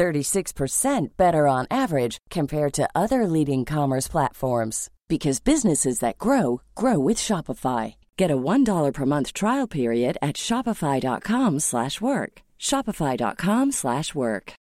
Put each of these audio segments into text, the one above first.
36% better on average compared to other leading commerce platforms because businesses that grow grow with Shopify. Get a $1 per month trial period at shopify.com/work. shopify.com/work.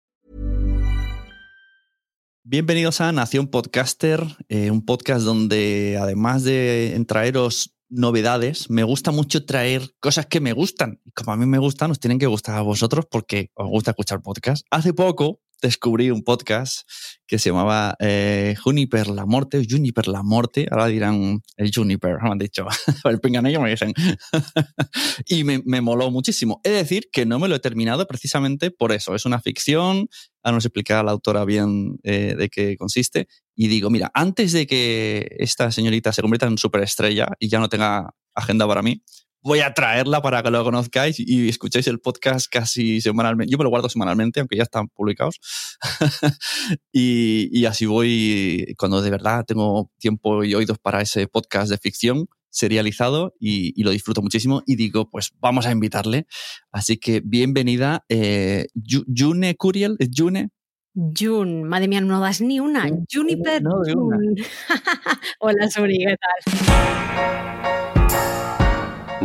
Bienvenidos a Nación Podcaster, eh, un podcast donde además de traeros novedades, me gusta mucho traer cosas que me gustan. Y como a mí me gustan, os tienen que gustar a vosotros porque os gusta escuchar podcast. Hace poco descubrí un podcast que se llamaba eh, Juniper la Morte, Juniper la Morte, ahora dirán el Juniper, me han dicho, el pinganillo me dicen. y me, me, moló muchísimo. Es decir, que no me lo he terminado precisamente por eso. Es una ficción, ahora nos explicará la autora bien eh, de qué consiste. Y digo, mira, antes de que esta señorita se convierta en superestrella y ya no tenga agenda para mí, voy a traerla para que lo conozcáis y escuchéis el podcast casi semanalmente. Yo me lo guardo semanalmente, aunque ya están publicados. y, y, así voy, cuando de verdad tengo tiempo y oídos para ese podcast de ficción serializado y, y lo disfruto muchísimo y digo, pues vamos a invitarle. Así que bienvenida, eh, June Curiel, ¿es June? June, madre mía, no das ni una. Juniper no, June. Hola, Suri, ¿qué tal?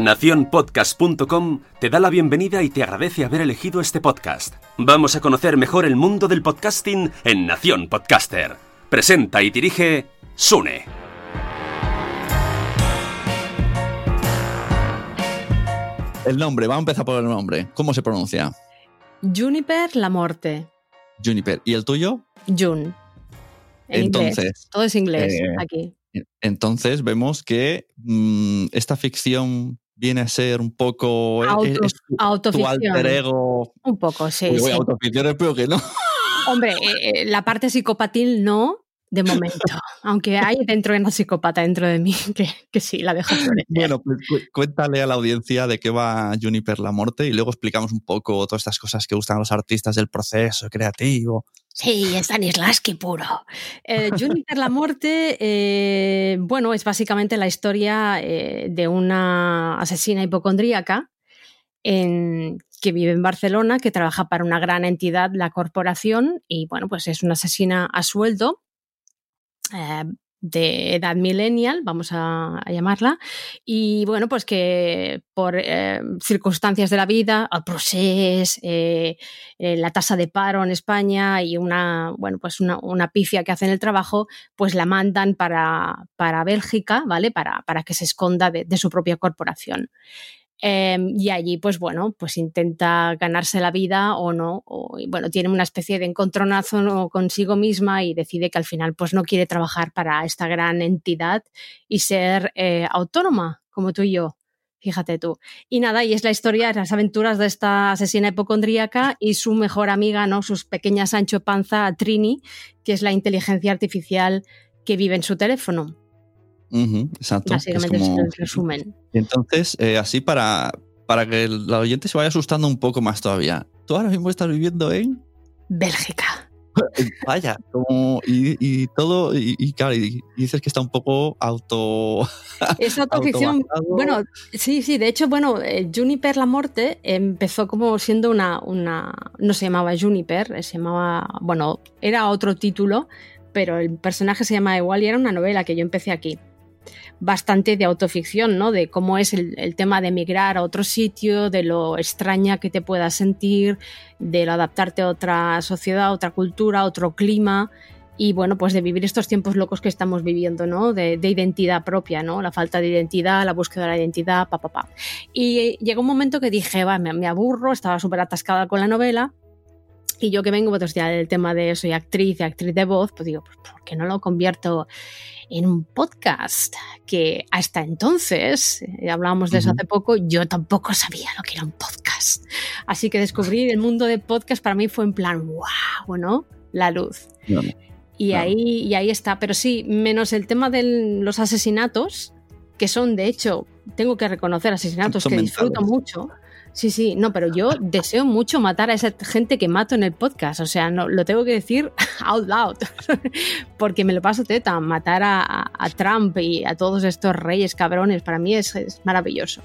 Naciónpodcast.com te da la bienvenida y te agradece haber elegido este podcast. Vamos a conocer mejor el mundo del podcasting en Nación Podcaster. Presenta y dirige Sune. El nombre, vamos a empezar por el nombre. ¿Cómo se pronuncia? Juniper La Morte. Juniper. ¿Y el tuyo? June. En Entonces, inglés. Todo es inglés eh, aquí. Entonces vemos que mmm, esta ficción viene a ser un poco Auto, es, es tu, autoficción. tu alter ego. Un poco, sí. Uy, sí. autoficción espero que no. Hombre, eh, la parte psicopatil no, de momento. Aunque hay dentro de una psicópata dentro de mí que, que sí, la dejo florecer. Bueno, pues cu cuéntale a la audiencia de qué va Juniper la Morte y luego explicamos un poco todas estas cosas que gustan a los artistas del proceso creativo. Sí, Stanislavski puro. Eh, Juniper la Morte, eh, bueno, es básicamente la historia eh, de una asesina hipocondríaca que vive en Barcelona, que trabaja para una gran entidad, la corporación, y bueno, pues es una asesina a sueldo eh, de edad millennial, vamos a, llamarla, y bueno, pues que por eh, circunstancias de la vida, el proceso, eh, eh, la tasa de paro en España y una, bueno, pues una, pifia que hace en el trabajo, pues la mandan para, para Bélgica, ¿vale? Para, para que se esconda de su propia corporación. Eh, y allí, pues bueno, pues intenta ganarse la vida o no, y bueno, tiene una especie de encontronazo consigo misma y decide que al final pues no quiere trabajar para esta gran entidad y ser eh, autónoma, como tú y yo. Fíjate tú. Y nada, y es la historia las aventuras de esta asesina hipocondríaca y su mejor amiga, ¿no? Sus pequeñas Sancho Panza, Trini, que es la inteligencia artificial que vive en su teléfono. Uh -huh, exacto. Básicamente es, como... es el resumen. Entonces, eh, así para, para que el oyente se vaya asustando un poco más todavía. Tú ahora mismo estás viviendo en Bélgica. Vaya, como, y, y todo, y, y, claro, y dices que está un poco auto. Es autoficción. bueno, sí, sí, de hecho, bueno, eh, Juniper la Morte empezó como siendo una, una. No se llamaba Juniper, se llamaba. Bueno, era otro título, pero el personaje se llama igual y era una novela que yo empecé aquí bastante de autoficción, ¿no? De cómo es el, tema de emigrar a otro sitio, de lo extraña que te puedas sentir, de lo adaptarte a otra sociedad, a otra cultura, a otro clima. y bueno, pues de vivir estos tiempos locos que estamos viviendo, ¿no? De, identidad propia, ¿no? La falta de identidad, la búsqueda de la identidad, pa, pa, pa. Y llegó un momento que dije, va, me, aburro, estaba súper atascada con la novela. Y yo que vengo pues, ya del tema de soy actriz y actriz de voz, pues digo, pues, ¿por qué no lo convierto en un podcast? Que hasta entonces, eh, hablábamos de eso hace poco, yo tampoco sabía lo que era un podcast. Así que descubrir el mundo de podcast para mí fue en plan, wow, ¿no? La luz. Y, ahí, y ahí está. Pero sí, menos el tema de los asesinatos, que son, de hecho, tengo que reconocer asesinatos que disfruto mucho. Sí, sí, no, pero yo deseo mucho matar a esa gente que mato en el podcast. O sea, no, lo tengo que decir out loud. Porque me lo paso teta. Matar a, Trump y a todos estos reyes cabrones, para mí es, maravilloso.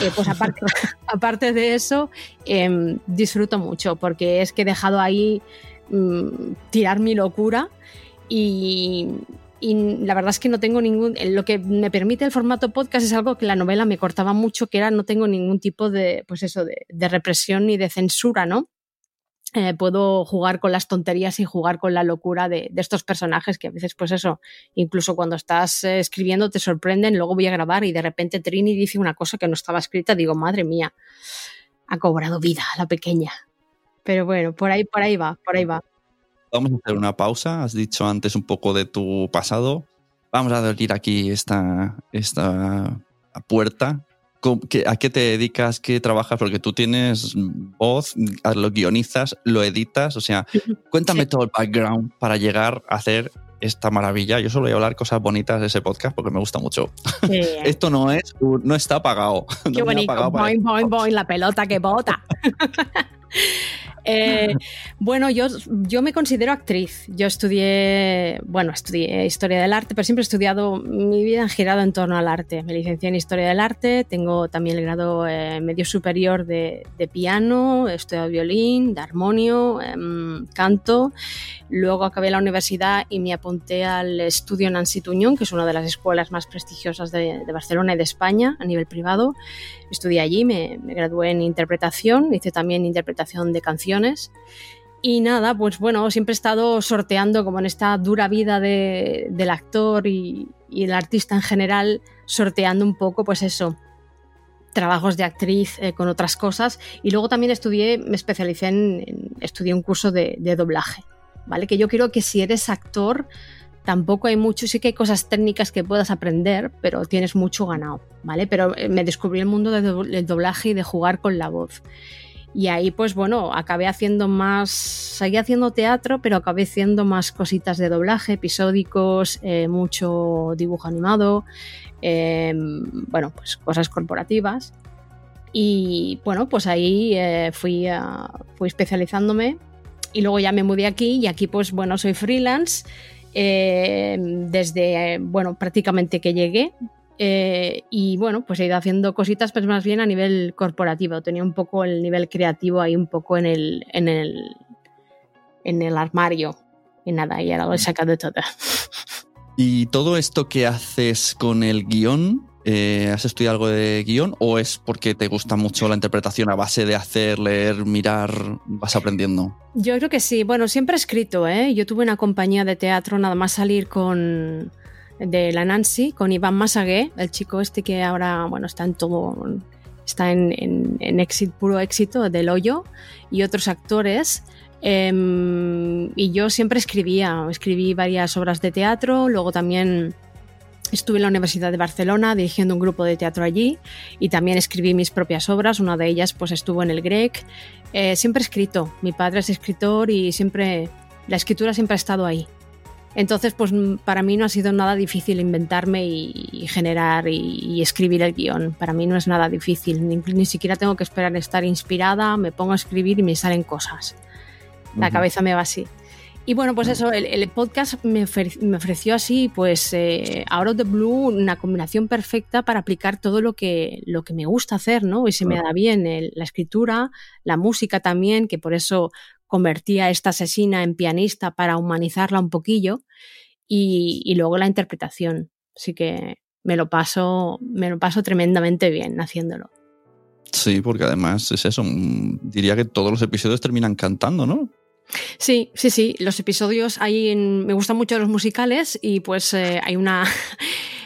Eh, pues aparte, aparte de eso, em, disfruto mucho porque es que he dejado ahí Mm, tirar mi locura y, la verdad es que no tengo ningún. Lo que me permite el formato podcast es algo que la novela me cortaba mucho, que era no tengo ningún tipo de, pues eso, de, represión ni de censura, ¿no? Eh, puedo jugar con las tonterías y jugar con la locura de, estos personajes que a veces, pues eso, incluso cuando estás eh, escribiendo te sorprenden, luego voy a grabar y de repente Trini dice una cosa que no estaba escrita, digo, madre mía, ha cobrado vida la pequeña. Pero bueno, por ahí, por ahí va, por ahí va. Vamos a hacer una pausa. Has dicho antes un poco de tu pasado. Vamos a abrir aquí esta, esta puerta. ¿A qué te dedicas? ¿Qué trabajas? Porque tú tienes voz, lo guionizas, lo editas. O sea, cuéntame todo el background para llegar a hacer esta maravilla. Yo solo voy a hablar cosas bonitas de ese podcast porque me gusta mucho. Esto no es, no está pagado. Qué bonito. Boing, boing, boing, la pelota que bota. Eh, bueno, yo, yo me considero actriz. Yo estudié, bueno, estudié historia del arte, pero siempre he estudiado, mi vida ha girado en torno al arte. Me licencié en historia del arte, tengo también el grado eh, medio superior de, piano, he estudiado violín, de armonio, em, canto. Luego acabé la universidad y me apunté al estudio Nancy Tuñón, que es una de las escuelas más prestigiosas de, de Barcelona y de España a nivel privado estudié allí, me, gradué en interpretación, hice también interpretación de canciones. Y nada, pues bueno, siempre he estado sorteando como en esta dura vida del actor y, el artista en general, sorteando un poco, pues eso, trabajos de actriz eh, con otras cosas. Y luego también estudié, me especialicé en, estudié un curso de, de doblaje, ¿vale? Que yo creo que si eres actor, tampoco hay mucho, sí que hay cosas técnicas que puedas aprender, pero tienes mucho ganado, ¿vale? Pero eh, me descubrí el mundo del doblaje y de jugar con la voz. Y ahí, pues bueno, acabé haciendo más, seguí haciendo teatro, pero acabé haciendo más cositas de doblaje, episódicos, eh, mucho dibujo animado, em, bueno, pues cosas corporativas. Y bueno, pues ahí eh, fui, fui especializándome y luego ya me mudé aquí y aquí pues bueno, soy freelance eh, desde, bueno, prácticamente que llegué. Eh, y bueno, pues he ido haciendo cositas, pues más bien a nivel corporativo. Tenía un poco el nivel creativo ahí un poco en el, en el, en el armario. Y nada, y ahora lo he sacado todo. ¿Y todo esto que haces con el guion, eh, ¿Has estudiado algo de guion o es porque te gusta mucho la interpretación a base de hacer, leer, mirar, vas aprendiendo? Yo creo que sí. Bueno, siempre he escrito, ¿eh? Yo tuve una compañía de teatro nada más salir con de la Nancy, con Iván Masagué, el chico este que ahora, bueno, está en todo, está en, en, éxito, puro éxito del hoyo y otros actores. Em, y yo siempre escribía, escribí varias obras de teatro, luego también Estuve en la Universidad de Barcelona dirigiendo un grupo de teatro allí y también escribí mis propias obras. Una de ellas pues estuvo en el Grec. Eh, siempre he escrito. Mi padre es escritor y siempre la escritura siempre ha estado ahí. Entonces, pues para mí no ha sido nada difícil inventarme y, generar y, escribir el guion. Para mí no es nada difícil. Ni, ni, siquiera tengo que esperar estar inspirada. Me pongo a escribir y me salen cosas. La cabeza me va así. Y bueno, pues eso, el, podcast me, ofreció así, pues eh, Out of the Blue, una combinación perfecta para aplicar todo lo que, lo que me gusta hacer, ¿no? Y se me da bien la escritura, la música también, que por eso convertí a esta asesina en pianista para humanizarla un poquillo, y, luego la interpretación. Así que me lo paso, me lo paso tremendamente bien haciéndolo. Sí, porque además es eso, mm, diría que todos los episodios terminan cantando, ¿no? Sí, sí, sí. Los episodios hay me gustan mucho los musicales y pues eh, hay una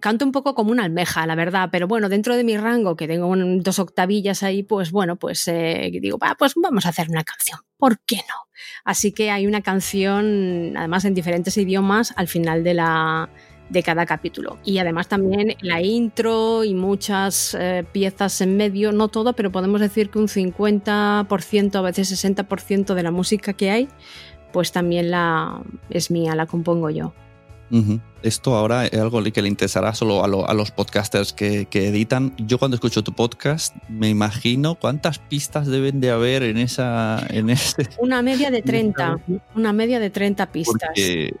canto un poco como una almeja, la verdad, pero bueno, dentro de mi rango, que tengo dos octavillas ahí, pues bueno, pues eh, digo, pues vamos a hacer una canción, ¿por qué no? Así que hay una canción, además en diferentes idiomas, al final de la, de cada capítulo. Y además también la intro y muchas eh, piezas en medio, no todo, pero podemos decir que un 50%, a veces 60% de la música que hay, pues también la es mía, la compongo yo. Esto ahora es algo que le interesará solo a, los podcasters que, editan. Yo cuando escucho tu podcast me imagino cuántas pistas deben de haber en esa... En ese, una media de 30, una media de 30 pistas.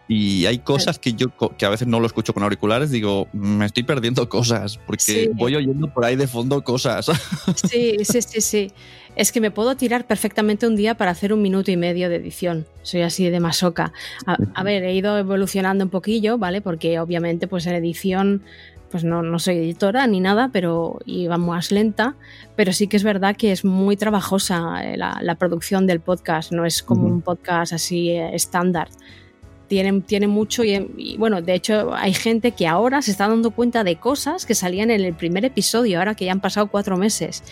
y hay cosas que yo que a veces no lo escucho con auriculares, digo, me estoy perdiendo cosas porque voy oyendo por ahí de fondo cosas. Sí, sí, sí, sí. Es que me puedo tirar perfectamente un día para hacer un minuto y medio de edición. Soy así de masoca. A, ver, he ido evolucionando un poquillo, ¿vale? Porque obviamente pues en edición pues no, no soy editora ni nada, pero iba más lenta, pero sí que es verdad que es muy trabajosa eh, la, producción del podcast, no es como un podcast así eh, estándar. Tiene, tiene, mucho y, bueno, de hecho hay gente que ahora se está dando cuenta de cosas que salían en el primer episodio, ahora que ya han pasado cuatro meses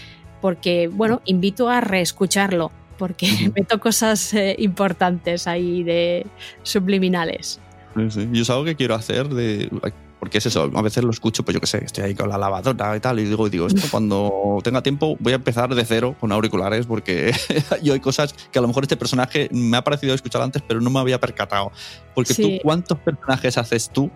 porque, bueno, invito a reescucharlo, porque meto cosas eh, importantes ahí de subliminales. Sí, Yo es algo que quiero hacer de porque es eso, a veces lo escucho, pues yo qué sé, estoy ahí con la lavadora y tal, y digo, digo, esto cuando tenga tiempo voy a empezar de cero con auriculares, porque yo hay cosas que a lo mejor este personaje me ha parecido escuchar antes, pero no me había percatado. Porque tú, ¿cuántos personajes haces tú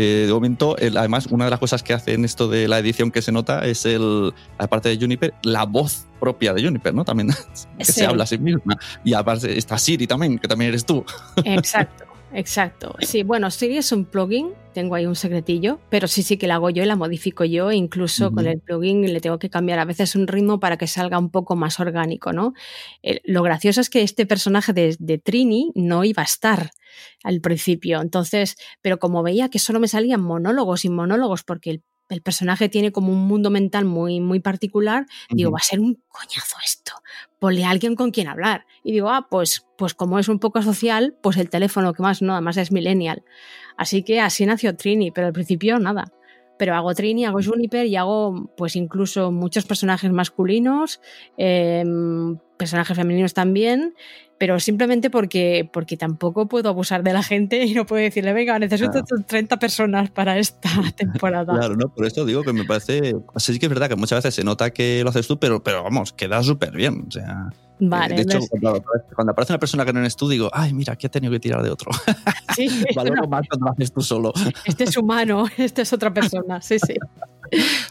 eh, de momento, además, una de las cosas que hace en esto de la edición que se nota es el, aparte de Juniper, la voz propia de Juniper, ¿no? También que se habla a sí misma. Y aparte está Siri también, que también eres tú. Exacto. Exacto. Sí, bueno, Siri es un plugin, tengo ahí un secretillo, pero sí, sí que la hago yo y la modifico yo, e incluso con el plugin le tengo que cambiar a veces un ritmo para que salga un poco más orgánico, ¿no? Eh, lo gracioso es que este personaje de, de, Trini no iba a estar al principio, entonces, pero como veía que solo me salían monólogos y monólogos porque el el personaje tiene como un mundo mental muy, muy particular, digo, va a ser un coñazo esto. Ponle a alguien con quien hablar. Y digo, ah, pues, pues como es un poco social, pues el teléfono que más no, además es millennial. Así que así nació Trini, pero al principio nada. Pero hago Trini, hago Juniper y hago pues incluso muchos personajes masculinos, em, personajes femeninos también pero simplemente porque, porque tampoco puedo abusar de la gente y no puedo decirle, venga, necesito 30 personas para esta temporada. Claro, no, por eso digo que me parece, sí que es verdad que muchas veces se nota que lo haces tú, pero, pero vamos, queda súper bien, o sea... Eh, vale, de hecho, cuando, aparece una persona que no eres tú, digo, ay, mira, aquí he tenido que tirar de otro. Sí, Valoro más cuando lo haces tú solo. Este es humano, este es otra persona, sí, sí.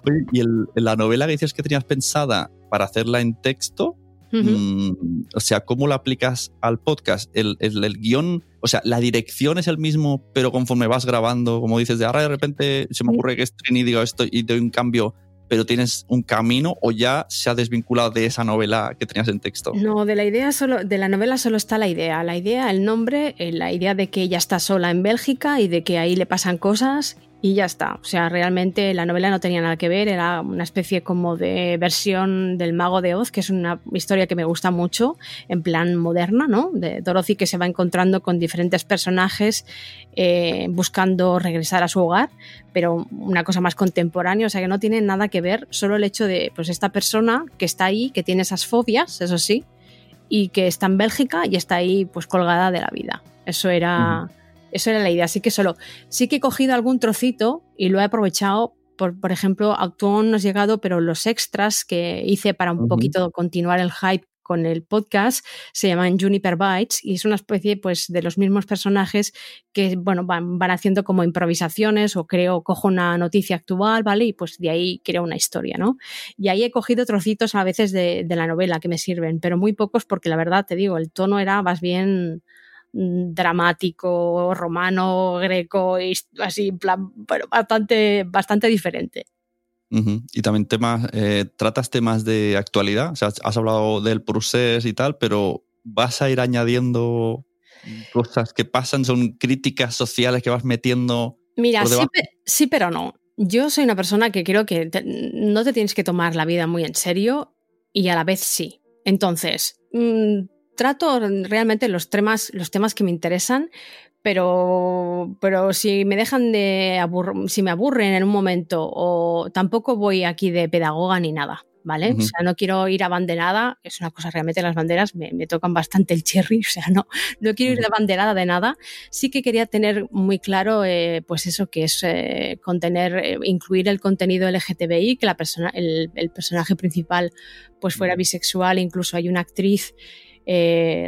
Oye, y la novela que dices que tenías pensada para hacerla en texto, Mm, o sea, ¿cómo lo aplicas al podcast? El, el, guion, o sea, la dirección es el mismo, pero conforme vas grabando, como dices, de ahora de repente se me ocurre que es Trini y digo esto y doy un cambio, pero tienes un camino o ya se ha desvinculado de esa novela que tenías en texto? No, de la idea solo, de la novela solo está la idea. La idea, el nombre, eh, la idea de que ella está sola en Bélgica y de que ahí le pasan cosas y ya está. O sea, realmente la novela no tenía nada que ver, era una especie como de versión del Mago de Oz, que es una historia que me gusta mucho, en plan moderna, ¿no? De Dorothy que se va encontrando con diferentes personajes eh, buscando regresar a su hogar, pero una cosa más contemporánea, o sea que no tiene nada que ver, solo el hecho de, pues, esta persona que está ahí, que tiene esas fobias, eso sí, y que está en Bélgica y está ahí, pues, colgada de la vida. Eso era. Eso era la idea. Así que solo, sí que he cogido algún trocito y lo he aprovechado. Por, por ejemplo, aún no has llegado, pero los extras que hice para un poquito continuar el hype con el podcast se llaman Juniper Bites y es una especie pues de los mismos personajes que bueno van, van, haciendo como improvisaciones o creo cojo una noticia actual vale y pues de ahí creo una historia no y ahí he cogido trocitos a veces de, de la novela que me sirven pero muy pocos porque la verdad te digo el tono era más bien dramático, romano, greco, así, en plan, bueno, bastante, bastante diferente. Y también temas, eh, tratas temas de actualidad, o sea, has hablado del procés y tal, pero vas a ir añadiendo cosas que pasan, son críticas sociales que vas metiendo. Mira, sí, pero no. Yo soy una persona que creo que no te tienes que tomar la vida muy en serio y a la vez sí. Entonces, mm, trato realmente los temas, los temas que me interesan, pero, pero si me dejan de si me aburren en un momento, o tampoco voy aquí de pedagoga ni nada. ¿vale? O sea, no quiero ir a banderada, es una cosa realmente las banderas me, tocan bastante el cherry, o sea, no, no quiero ir de banderada de nada. Sí que quería tener muy claro, eh, pues eso que es eh, contener, eh, incluir el contenido LGTBI, que la persona, el, personaje principal pues fuera bisexual, incluso hay una actriz,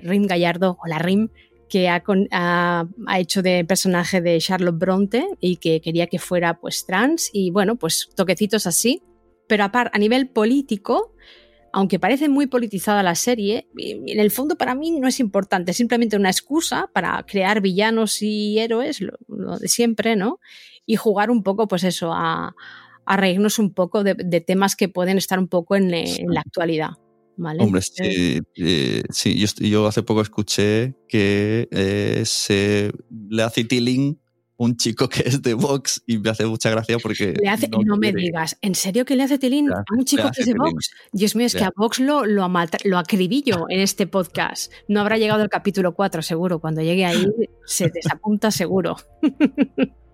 Rim Gallardo, o la Rim, que ha, ha, hecho de personaje de Charlotte Bronte y que quería que fuera pues trans y bueno, pues toquecitos así pero a, a nivel político, aunque parece muy politizada la serie, en el fondo para mí no es importante, es simplemente una excusa para crear villanos y héroes, lo, de siempre, ¿no? Y jugar un poco, pues eso, a, reírnos un poco de, temas que pueden estar un poco en, la actualidad. ¿Vale? Hombre, sí, eh, sí yo, hace poco escuché que eh, se le hace tiling un chico que es de Vox y me hace mucha gracia porque... Le hace, no, me digas, ¿en serio que le hace tilín a un chico que es de Vox? Dios mío, es que a Vox lo, lo, lo acribillo en este podcast. No habrá llegado el capítulo 4, seguro. Cuando llegue ahí se desapunta seguro.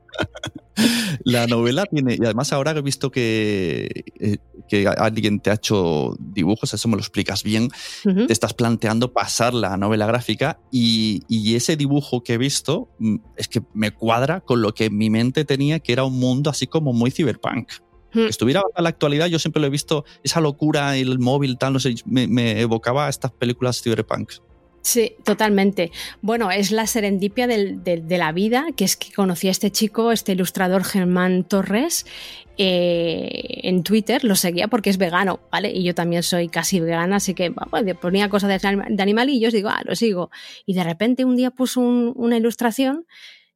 La novela tiene, y además ahora he visto que, eh, que alguien te ha hecho dibujos, eso me lo explicas bien, te estás planteando pasar la novela gráfica y, ese dibujo que he visto mm, es que me cuadra con lo que en mi mente tenía, que era un mundo así como muy cyberpunk. Que estuviera a la actualidad, yo siempre lo he visto, esa locura, el móvil, tal, no sé, me, me evocaba a estas películas cyberpunk. Sí, totalmente. Bueno, es la serendipia de, la vida, que es que conocí a este chico, este ilustrador Germán Torres, eh, en Twitter, lo seguía porque es vegano, ¿vale? Y yo también soy casi vegana, así que ponía cosas de, animalillos, digo, ah, lo sigo. Y de repente un día puso una ilustración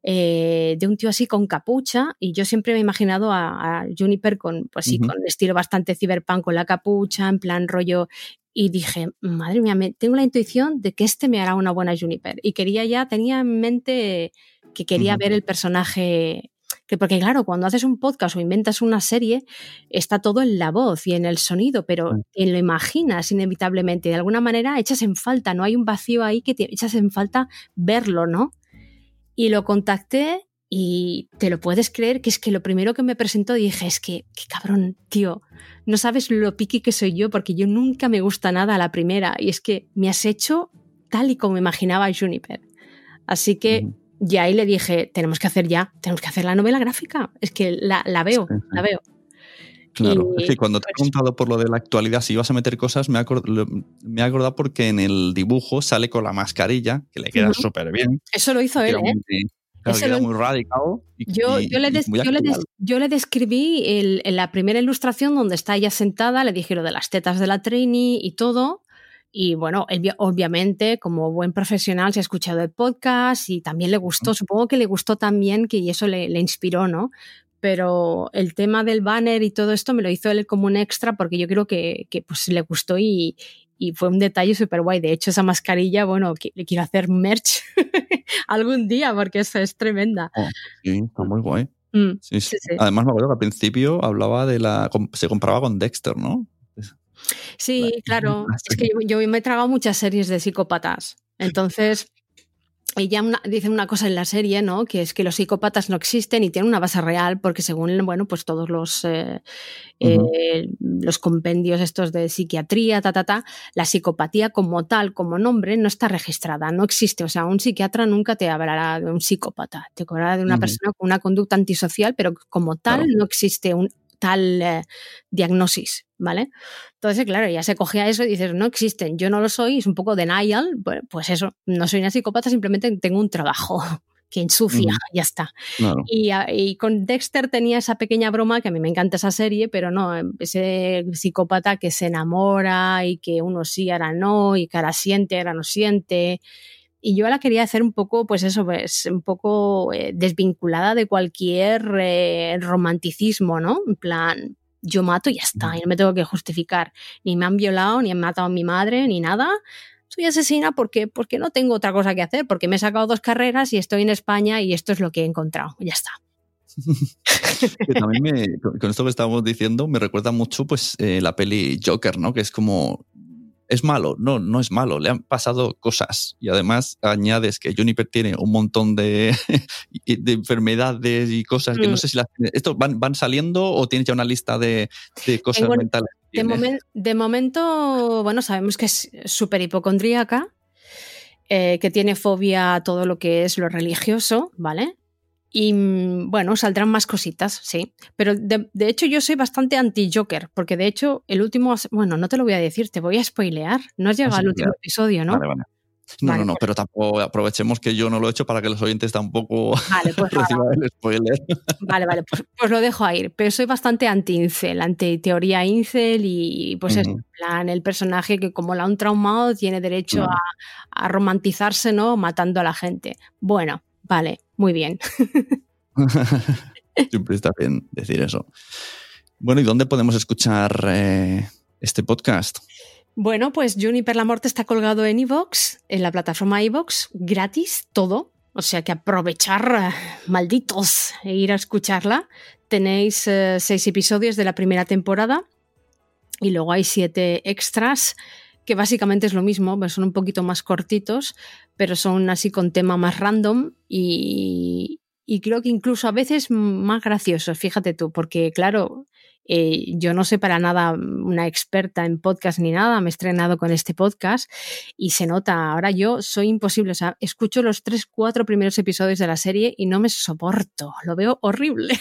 eh, de un tío así con capucha y yo siempre me he imaginado a, Juniper con, pues sí, con estilo bastante cyberpunk, con la capucha, en plan rollo y dije, madre mía, tengo la intuición de que este me hará una buena Juniper. Y quería ya, tenía en mente que quería ver el personaje. Que porque claro, cuando haces un podcast o inventas una serie, está todo en la voz y en el sonido, pero en lo imaginas inevitablemente. De alguna manera echas en falta, no hay un vacío ahí que te echas en falta verlo, ¿no? Y lo contacté y te lo puedes creer que es que lo primero que me presentó dije, es que, qué cabrón, tío, no sabes lo piqui que soy yo, porque yo nunca me gusta nada a la primera. Y es que me has hecho tal y como imaginaba Juniper. Así que ya ahí le dije, tenemos que hacer ya, tenemos que hacer la novela gráfica. Es que la, veo, la veo. Claro, es que cuando te he pues preguntado por lo de la actualidad, si ibas a meter cosas, me he, acordado, porque en el dibujo sale con la mascarilla, que le queda súper bien. Eso lo hizo él, ¿eh? Muy radical. yo, yo, le describí en la primera ilustración donde está ella sentada, le dije lo de las tetas de la trainee y todo. Y bueno, obviamente, como buen profesional, se ha escuchado el podcast y también le gustó, supongo que le gustó también, que y eso le, le inspiró, ¿no? pero el tema del banner y todo esto me lo hizo él como un extra porque yo creo que, que pues le gustó y, y fue un detalle súper guay. De hecho, esa mascarilla, bueno, le quiero hacer merch algún día porque esa es tremenda. Oh, sí, está muy guay. Mm, sí, sí. Además, me acuerdo que al principio hablaba de la. se comparaba con Dexter, ¿no? Sí, claro. Es que yo, yo me he tragado muchas series de psicópatas. Entonces, ella dice una cosa en la serie, ¿no? Que es que los psicópatas no existen y tienen una base real, porque según, bueno, pues todos los, eh, eh, los compendios estos de psiquiatría, ta, ta, ta, la psicopatía como tal, como nombre, no está registrada, no existe. O sea, un psiquiatra nunca te hablará de un psicópata, te hablará de una persona con una conducta antisocial, pero como tal no existe un, tal eh, diagnosis, ¿vale? Entonces, claro, ya se cogía eso y dices, no existen, yo no lo soy, es un poco denial, pues eso, no soy una psicópata, simplemente tengo un trabajo que ensucia, ya está. Y, con Dexter tenía esa pequeña broma, que a mí me encanta esa serie, pero no, ese psicópata que se enamora y que uno sí, ahora no, y que ahora siente, ahora no siente, y yo la quería hacer un poco, pues eso, pues un poco eh, desvinculada de cualquier eh, romanticismo, ¿no? En plan, yo mato y ya está, y no me tengo que justificar. Ni me han violado, ni han matado a mi madre, ni nada. Soy asesina porque, porque no tengo otra cosa que hacer, porque me he sacado dos carreras y estoy en España y esto es lo que he encontrado. Ya está. con esto que estábamos diciendo, me recuerda mucho pues eh, la peli Joker, ¿no? Que es como ¿Es malo? No, no es malo. Le han pasado cosas. Y además añades que Juniper tiene un montón de, de enfermedades y cosas que no mm. sé si las... ¿Esto van, van saliendo o tienes ya una lista de, de cosas mentales? De, de, momento, bueno, sabemos que es súper hipocondríaca, eh, que tiene fobia a todo lo que es lo religioso, ¿vale? Y mm, bueno, saldrán más cositas, sí. Pero de, hecho yo soy bastante anti-Joker, porque de hecho el último, bueno, no te lo voy a decir, te voy a spoilear. No has llegado al último episodio, ¿no? Vale, vale. No, no, no, pero tampoco aprovechemos que yo no lo he hecho para que los oyentes tampoco vale, pues reciban el spoiler. Vale, vale, pues, pues, lo dejo ahí. Pero soy bastante anti-incel, anti-teoría incel y pues es en plan el personaje que como la han traumado tiene derecho a, a romantizarse, ¿no? Matando a la gente. Bueno, Vale, muy bien. Siempre está bien decir eso. Bueno, ¿y dónde podemos escuchar eh, este podcast? Bueno, pues Juniper la Morte está colgado en iVoox, en la plataforma iVoox, gratis, todo. O sea que aprovechar, malditos, e ir a escucharla. Tenéis eh, seis episodios de la primera temporada y luego hay siete extras que básicamente es lo mismo, son un poquito más cortitos, pero son así con tema más random y, y creo que incluso a veces más graciosos, fíjate tú, porque claro, eh, yo no sé para nada una experta en podcast ni nada, me he estrenado con este podcast y se nota, ahora yo soy imposible, o sea, escucho los tres, cuatro primeros episodios de la serie y no me soporto, lo veo horrible.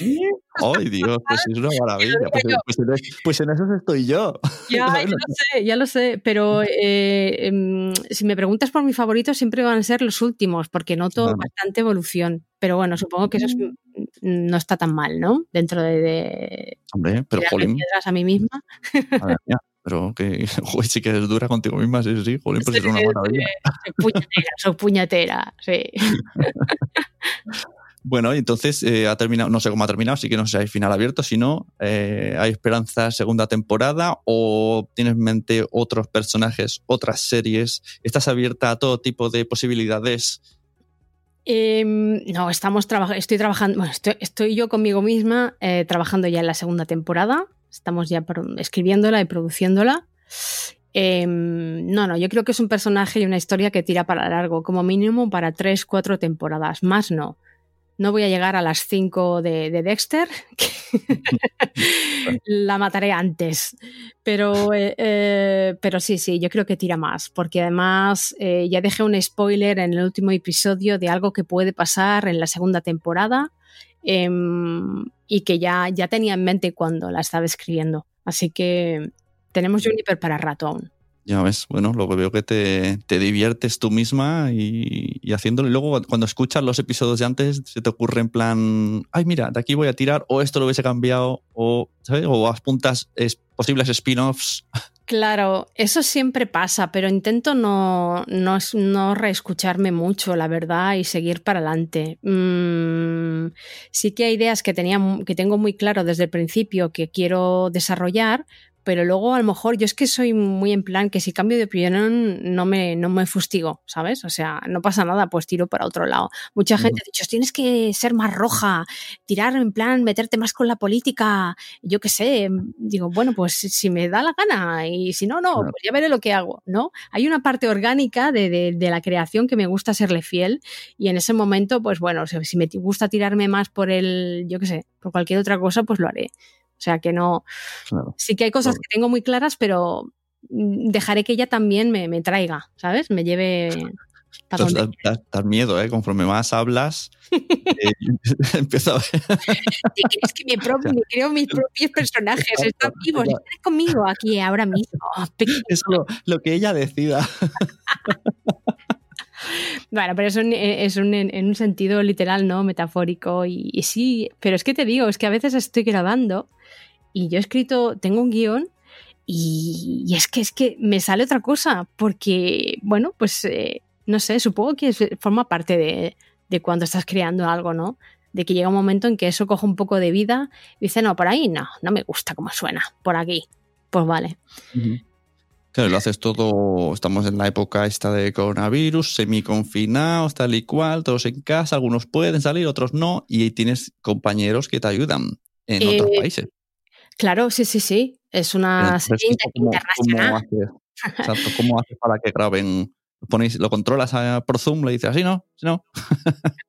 ¡Ay, Dios! Pues es una maravilla. Pues, pues, pues, en eso estoy yo. Ya, ya lo sé, ya lo sé, pero eh, em, si me preguntas por mi favorito, siempre van a ser los últimos, porque noto bastante evolución. Pero bueno, supongo que eso mm. no está tan mal, ¿no? Dentro de. Hombre, pero Jolín. a mí misma. pero que joder, sí que es dura contigo misma, sí, sí, Jolín, pues es una maravilla. Soy puñetera, soy puñetera, sí. Bueno, entonces eh, ha terminado, no sé cómo ha terminado, así que no sé si hay final abierto, si no, eh, ¿hay esperanza segunda temporada o tienes en mente otros personajes, otras series? ¿Estás abierta a todo tipo de posibilidades? Em, no, estamos estoy trabajando, bueno, estoy, yo conmigo misma eh, trabajando ya en la segunda temporada. Estamos ya escribiéndola y produciéndola. Em, no, no, yo creo que es un personaje y una historia que tira para largo, como mínimo para tres, cuatro temporadas. Más no. No voy a llegar a las 5 de, Dexter, la mataré antes. Pero, eh, eh, pero sí, sí, yo creo que tira más, porque además eh, ya dejé un spoiler en el último episodio de algo que puede pasar en la segunda temporada em, y que ya, ya tenía en mente cuando la estaba escribiendo. Así que tenemos Juniper para rato aún. Ya ves, bueno, lo que veo que te, diviertes tú misma y, haciéndolo. Y luego cuando escuchas los episodios de antes, se te ocurre en plan, ay, mira, de aquí voy a tirar, o esto lo hubiese cambiado, o, ¿sabes? O apuntas posibles spin-offs. Claro, eso siempre pasa, pero intento no, no, no reescucharme mucho, la verdad, y seguir para adelante. Mm, sí que hay ideas que, tenía, que tengo muy claro desde el principio que quiero desarrollar, pero luego a lo mejor yo es que soy muy en plan que si cambio de opinión no me, no me fustigo, ¿sabes? O sea, no pasa nada, pues tiro para otro lado. Mucha gente ha dicho, tienes que ser más roja, tirar en plan, meterte más con la política, yo qué sé. Digo, bueno, pues si me da la gana y si no, no, pues ya veré lo que hago, ¿no? Hay una parte orgánica de, de, de la creación que me gusta serle fiel y en ese momento, pues bueno, si me gusta tirarme más por el, yo qué sé, por cualquier otra cosa, pues lo haré. O sea que no. Sí que hay cosas que tengo muy claras, pero mm, dejaré que ella también me, me traiga, ¿sabes? Me lleve. Das, miedo, ¿eh? Conforme más hablas, eh, empiezo a ver. es que me, creo mis propios personajes, están vivos, están conmigo aquí ahora mismo. Es lo, que ella decida. Bueno, pero es, un, es un, en un sentido literal, ¿no? Metafórico. Y, y, sí, pero es que te digo, es que a veces estoy grabando y yo he escrito, tengo un guion y, es que es que me sale otra cosa, porque, bueno, pues eh, no sé, supongo que forma parte de, de, cuando estás creando algo, ¿no? De que llega un momento en que eso coge un poco de vida y dice, no, por ahí no, no me gusta cómo suena, por aquí, pues vale. Claro, lo haces todo, estamos en la época esta de coronavirus, semi-confinados, tal y cual, todos en casa, algunos pueden salir, otros no, y tienes compañeros que te ayudan en otros eh, países. Claro, sí, sí, sí. Es una serie internacional. Exacto. ¿Cómo haces para que graben? Ponéis, ¿Lo controlas por Zoom? Le dices así, ¿no? ¿Sí, no?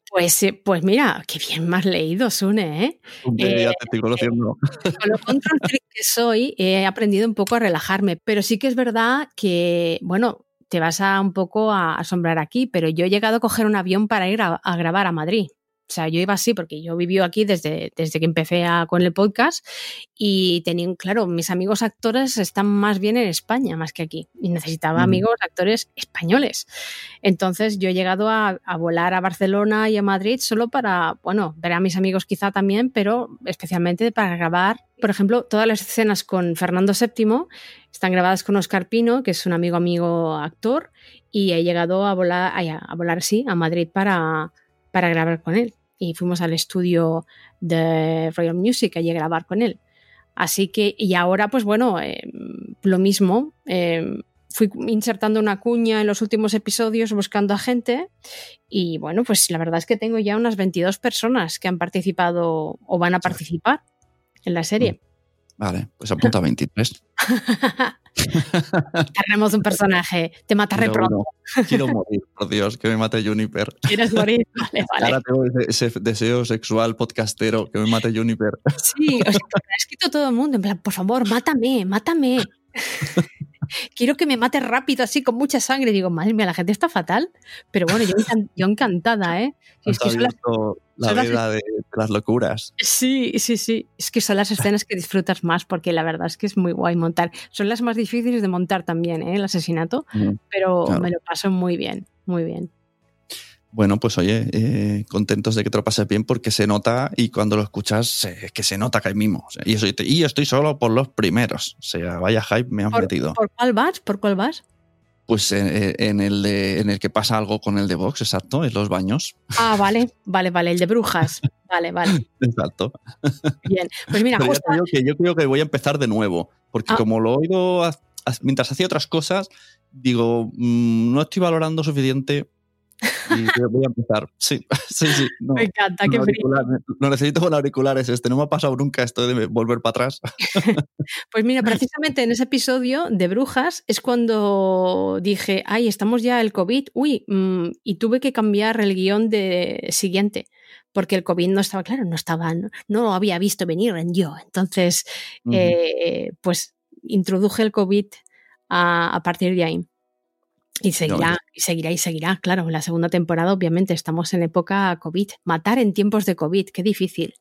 Pues, pues mira, qué bien más leído, Sune, ¿eh? eh ya te estoy conociendo. con lo control que soy, he aprendido un poco a relajarme, pero sí que es verdad que, bueno, te vas a un poco a asombrar aquí, pero yo he llegado a coger un avión para ir a grabar a Madrid. O sea, yo iba así porque yo viví aquí desde, desde que empecé con el podcast y tenía, claro, mis amigos actores están más bien en España más que aquí y necesitaba amigos actores españoles. Entonces yo he llegado a, volar a Barcelona y a Madrid solo para, bueno, ver a mis amigos quizá también, pero especialmente para grabar. Por ejemplo, todas las escenas con Fernando VII están grabadas con Oscar Pino, que es un amigo amigo actor, y he llegado a volar, a, a volar sí, a Madrid para, para grabar con él y fuimos al estudio de Royal Music allí a grabar con él. Así que, y ahora, pues bueno, eh, lo mismo. Eh, fui insertando una cuña en los últimos episodios buscando a gente y bueno, pues la verdad es que tengo ya unas 22 personas que han participado o van a participar en la serie. Vale, pues apunta a 23. Tenemos un personaje, te mataré pronto. Quiero morir, por Dios, que me mate Juniper. ¿Quieres morir? Vale, vale. Ahora tengo ese, deseo sexual podcastero, que me mate Juniper. Sí, o sea, ha escrito todo el mundo, en plan, por favor, mátame, mátame. quiero que me mate rápido, así con mucha sangre. digo, madre mía, la gente está fatal. Pero bueno, yo, encantada, ¿eh? es que la vida de las locuras. Sí, sí, sí. Es que son las escenas que disfrutas más porque la verdad es que es muy guay montar. Son las más difíciles de montar también, ¿eh? el asesinato, pero me lo paso muy bien, muy bien. Bueno, pues oye, eh, contentos de que te lo pases bien porque se nota y cuando lo escuchas es que se nota que hay mimo. y, estoy solo por los primeros. O sea, vaya hype me han metido. ¿Por cuál vas? ¿Por cuál vas? Pues en, el en el que pasa algo con el de Vox, exacto, en los baños. Ah, vale, vale, vale, el de brujas. Vale, vale. Exacto. Bien, pues mira, justo... yo, creo que voy a empezar de nuevo, porque ah. como lo he oído mientras hacía otras cosas, digo, mm, no estoy valorando suficiente y voy a empezar. Sí, sí, sí. me encanta, qué Lo necesito con auriculares este. No me ha pasado nunca esto de volver para atrás. pues mira, precisamente en ese episodio de Brujas es cuando dije, ay, estamos ya el COVID. Uy, mm", y tuve que cambiar el guion de siguiente porque el COVID no estaba claro, no estaba, no, lo había visto venir en yo. Entonces, eh, pues introduje el COVID a, a partir de ahí. Y seguirá, y seguirá, y seguirá. Claro, en la segunda temporada, obviamente, estamos en época COVID. Matar en tiempos de COVID, qué difícil.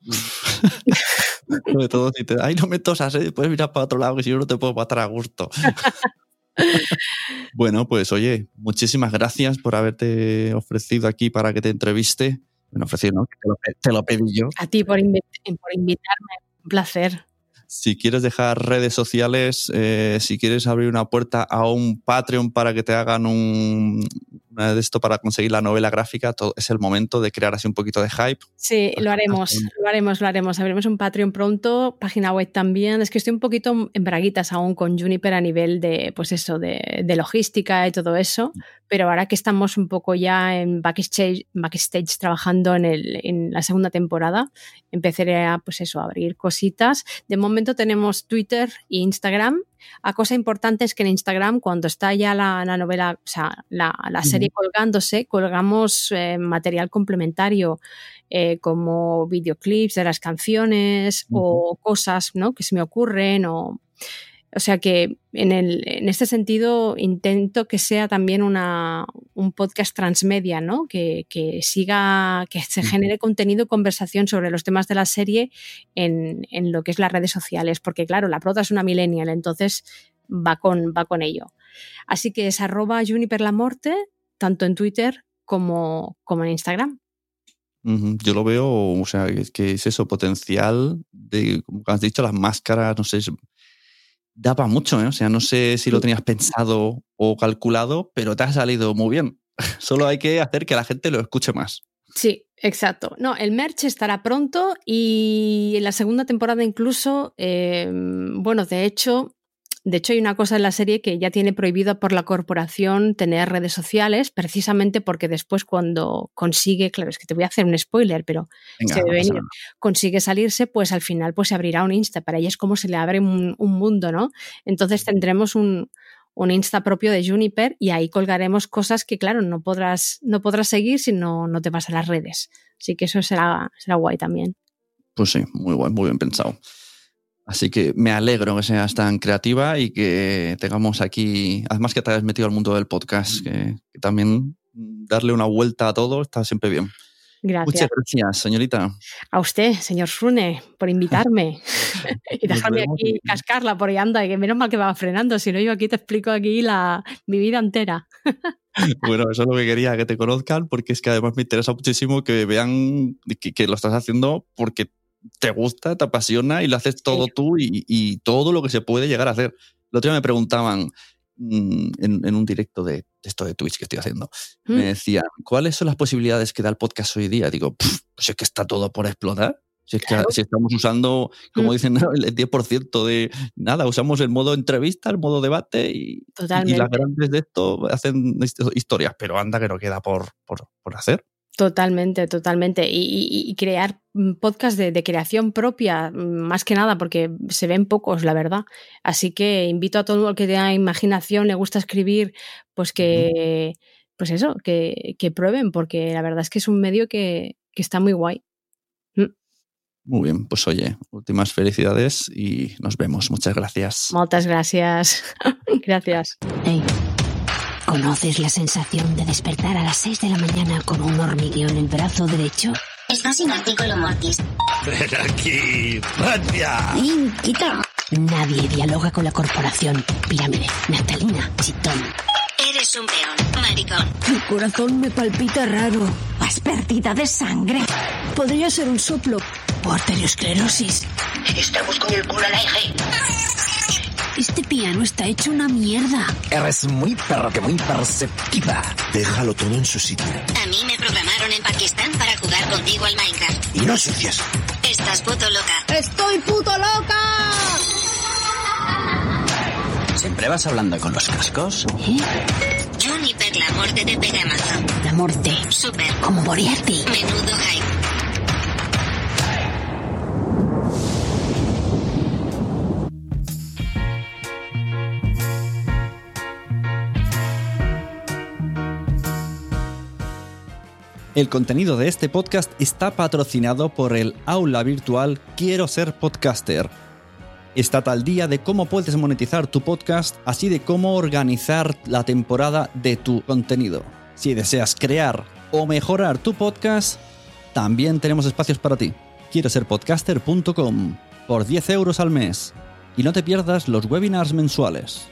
Sobre todo si te. Ay, no me tosas, ¿eh? puedes mirar para otro lado, que si yo no te puedo matar a gusto. bueno, pues oye, muchísimas gracias por haberte ofrecido aquí para que te entreviste. Bueno, ofrecido, ¿no? Te lo, pedí yo. A ti por, por invitarme. Un placer. Si quieres dejar redes sociales, eh, si quieres abrir una puerta a un Patreon para que te hagan un, de esto para conseguir la novela gráfica, todo, es el momento de crear así un poquito de hype. Sí, lo haremos, lo haremos, lo haremos. Abriremos un Patreon pronto, página web también. Es que estoy un poquito en braguitas aún con Juniper a nivel de, pues eso, de, de logística y todo eso pero ahora que estamos un poco ya en backstage, backstage trabajando en, el, en la segunda temporada, empezaré a, pues eso, a abrir cositas. De momento tenemos Twitter e Instagram. A cosa importante es que en Instagram, cuando está ya la, novela, o sea, la, serie colgándose, colgamos eh, material complementario eh, como videoclips de las canciones o cosas ¿no? que se me ocurren o o sea que en, el, en este sentido intento que sea también una, un podcast transmedia, ¿no? Que, que siga, que se genere contenido, conversación sobre los temas de la serie en, en, lo que es las redes sociales, porque claro, la prota es una millennial, entonces va con, va con ello. Así que es arroba juniperlamorte, tanto en Twitter como, como en Instagram. Yo lo veo, o sea, que es eso, potencial de, como has dicho, las máscaras, no sé, daba mucho, ¿eh? O sea, no sé si lo tenías pensado o calculado, pero te ha salido muy bien. Solo hay que hacer que la gente lo escuche más. Sí, exacto. No, el merch estará pronto y en la segunda temporada incluso, em, bueno, de hecho, De hecho, hay una cosa en la serie que ya tiene prohibido por la corporación tener redes sociales, precisamente porque después cuando consigue, claro, es que te voy a hacer un spoiler, pero Venga, se venir, consigue salirse, pues al final pues se abrirá un Insta. Para ella es como se le abre un, un mundo, ¿no? Entonces tendremos un, un Insta propio de Juniper y ahí colgaremos cosas que, claro, no podrás, no podrás seguir si no, no te vas a las redes. Así que eso será, será guay también. Pues sí, muy buen, muy bien pensado. Así que me alegro que seas tan creativa y que tengamos aquí, además que te hayas metido al mundo del podcast, que, que también darle una vuelta a todo está siempre bien. Gracias. Muchas gracias, señorita. A usted, señor Sune, por invitarme y dejarme aquí cascarla por ahí anda, que menos mal que va frenando, si no yo aquí te explico aquí la, mi vida entera. Bueno, eso es lo que quería, que te conozcan, porque es que además me interesa muchísimo que vean que, que lo estás haciendo porque te gusta, te apasiona y lo haces todo tú y, y todo lo que se puede llegar a hacer. El otro día me preguntaban mm, en, en un directo de, esto de Twitch que estoy haciendo, Mm. me decían, ¿cuáles son las posibilidades que da el podcast hoy día? Digo, "Pff, pues es que está todo por explotar. Si, es que, Claro. si estamos usando, como Mm. dicen, el 10% de nada, usamos el modo entrevista, el modo debate y, y las grandes de esto hacen hist- historias, pero anda que no queda por, por, por hacer. Totalmente, totalmente. Y, y- y crear mm, podcast de, de creación propia, mm, más que nada, porque se ven pocos, la verdad. Así que invito a todo el que tenga imaginación, le gusta escribir, pues que, pues eso, que, que prueben, porque la verdad es que es un medio que, que está muy guay. Muy bien, pues oye, últimas felicidades y nos vemos. Muchas gracias. Muchas gracias. gracias. ¿Conoces la sensación de despertar a las 6 de la mañana con un hormigueo en el brazo derecho? Estás en artículo mortis. Ven aquí, Patia. ¡Nin, quita! Nadie dialoga con la corporación. Pirámide, Naftalina, Chitón. Eres un peón, maricón. Mi corazón me palpita raro. Has pérdida de sangre. Podría ser un soplo. O arteriosclerosis. Estamos con el culo al aire. Este piano está hecho una mierda. Eres muy perro que muy perceptiva. Déjalo todo en su sitio. A mí me programaron en Pakistán para jugar contigo al Minecraft. Y no sucias. Estás puto loca. ¡Estoy puto loca! ¿Siempre vas hablando con los cascos? ¿Eh? Juniper, la muerte te pega mazo. La muerte. Super. Como Moriarty. Menudo hype. El contenido de este podcast está patrocinado por el aula virtual Quiero ser podcaster. Estate al día de cómo puedes monetizar tu podcast, así de cómo organizar la temporada de tu contenido. Si deseas crear o mejorar tu podcast, también tenemos espacios para ti. Quiero ser podcaster.com por 10 euros al mes. Y no te pierdas los webinars mensuales.